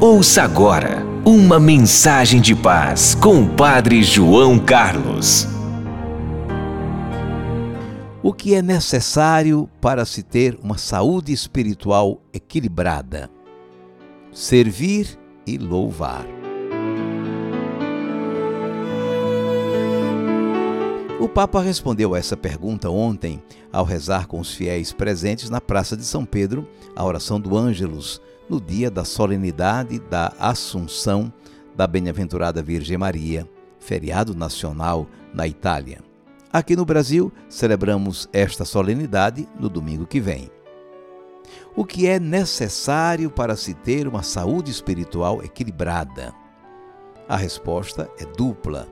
Ouça agora uma mensagem de paz com o Padre João Carlos. O que é necessário para se ter uma saúde espiritual equilibrada? servir e louvar. O Papa respondeu a essa pergunta ontem ao rezar com os fiéis presentes na Praça de São Pedro a oração do Ângelus, no dia da solenidade da Assunção da Bem-aventurada Virgem Maria, feriado nacional na Itália. Aqui no Brasil, celebramos esta solenidade no domingo que vem o que é necessário para se ter uma saúde espiritual equilibrada? A resposta é dupla.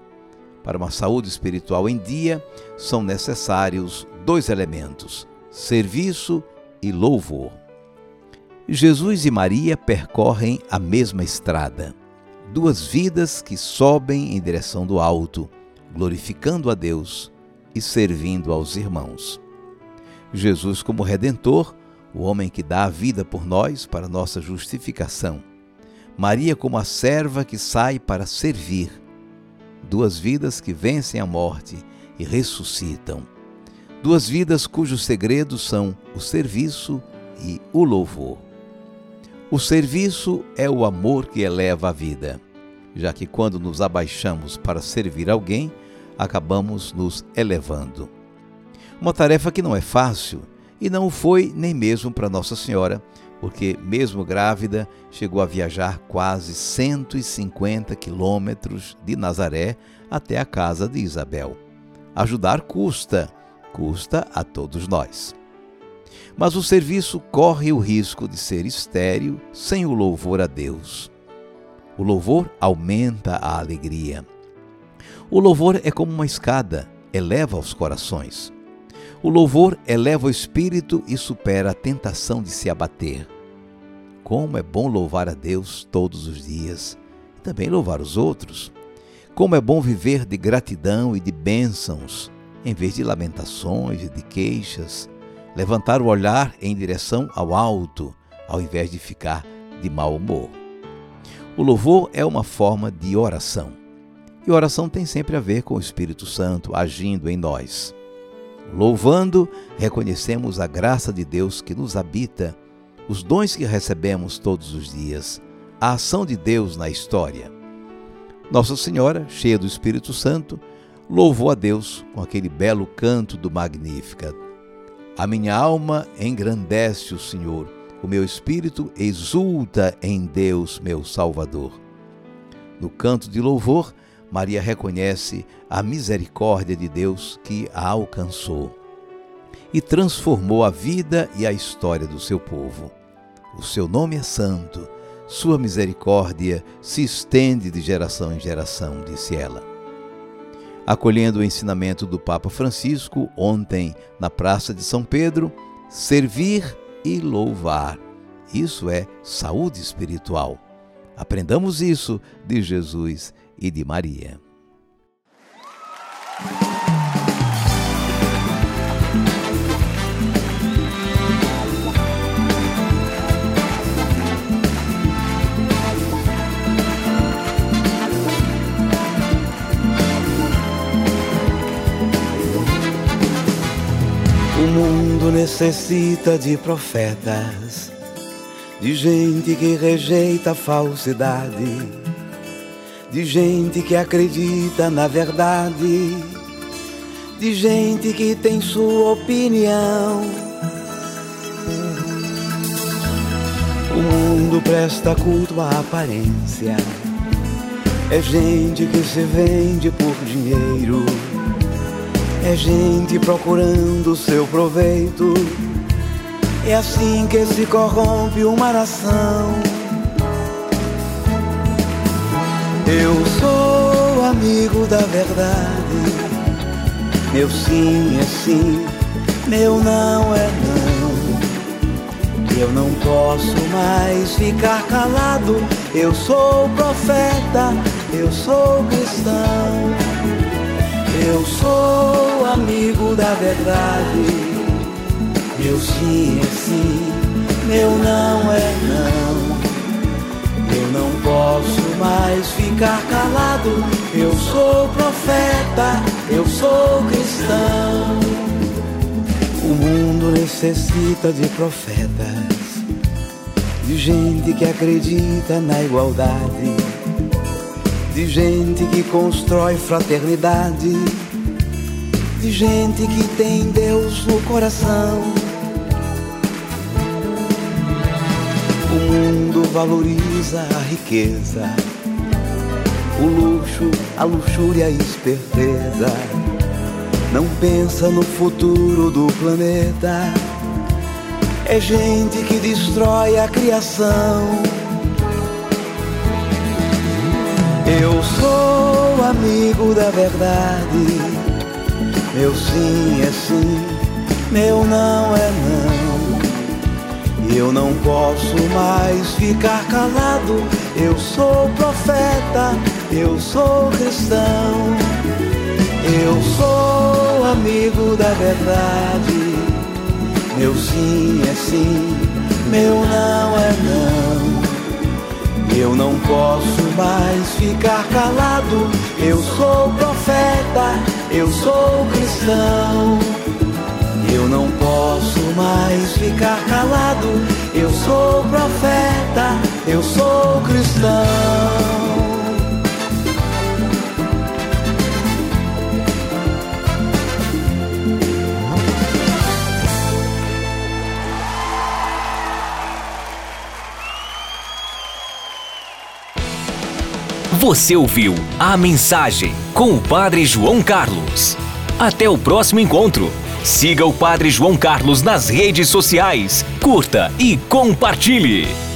Para uma saúde espiritual em dia, são necessários dois elementos: serviço e louvor. Jesus e Maria percorrem a mesma estrada, duas vidas que sobem em direção do alto, glorificando a Deus e servindo aos irmãos. Jesus, como redentor, o homem que dá a vida por nós para nossa justificação. Maria, como a serva que sai para servir. Duas vidas que vencem a morte e ressuscitam. Duas vidas cujos segredos são o serviço e o louvor. O serviço é o amor que eleva a vida, já que quando nos abaixamos para servir alguém, acabamos nos elevando. Uma tarefa que não é fácil e não foi nem mesmo para Nossa Senhora, porque, mesmo grávida, chegou a viajar quase 150 quilômetros de Nazaré até a casa de Isabel. Ajudar custa, custa a todos nós. Mas o serviço corre o risco de ser estéril sem o louvor a Deus. O louvor aumenta a alegria. O louvor é como uma escada, eleva os corações. O louvor eleva o espírito e supera a tentação de se abater. Como é bom louvar a Deus todos os dias e também louvar os outros. Como é bom viver de gratidão e de bênçãos, em vez de lamentações e de queixas. Levantar o olhar em direção ao alto, ao invés de ficar de mau humor. O louvor é uma forma de oração. E oração tem sempre a ver com o Espírito Santo agindo em nós. Louvando, reconhecemos a graça de Deus que nos habita, os dons que recebemos todos os dias, a ação de Deus na história. Nossa Senhora, cheia do Espírito Santo, louvou a Deus com aquele belo canto do Magnífica. A minha alma engrandece o Senhor, o meu espírito exulta em Deus, meu Salvador. No canto de louvor, Maria reconhece a misericórdia de Deus que a alcançou e transformou a vida e a história do seu povo. O seu nome é santo, sua misericórdia se estende de geração em geração, disse ela. Acolhendo o ensinamento do Papa Francisco ontem na Praça de São Pedro, servir e louvar. Isso é saúde espiritual. Aprendamos isso de Jesus e de Maria. Mundo necessita de profetas, de gente que rejeita a falsidade de gente que acredita na verdade, de gente que tem sua opinião. O mundo presta culto à aparência, é gente que se vende por dinheiro, é gente procurando seu proveito, É assim que se corrompe uma nação. Eu sou amigo da verdade. Meu sim é sim, meu não é não. Eu não posso mais ficar calado. Eu sou profeta, eu sou cristão. Eu sou amigo da verdade. Meu sim é sim, meu não é não. Eu não posso mais ficar calado. Eu sou profeta, eu sou cristão. O mundo necessita de profetas, de gente que acredita na igualdade, de gente que constrói fraternidade, de gente que tem Deus no coração O mundo valoriza a riqueza, o luxo, a luxúria e a esperteza. Não pensa no futuro do planeta. É gente que destrói a criação. Eu sou amigo da verdade. Meu sim é sim, meu não é não. Eu não posso mais ficar calado. Eu sou profeta, eu sou cristão. Eu sou amigo da verdade. Meu sim é sim, meu não é. Eu não posso mais ficar calado. Eu sou profeta, eu sou cristão. Eu não posso mais ficar calado. Eu sou profeta, eu sou cristão. Você ouviu a mensagem com o Padre João Carlos. Até o próximo encontro. Siga o Padre João Carlos nas redes sociais, curta e compartilhe.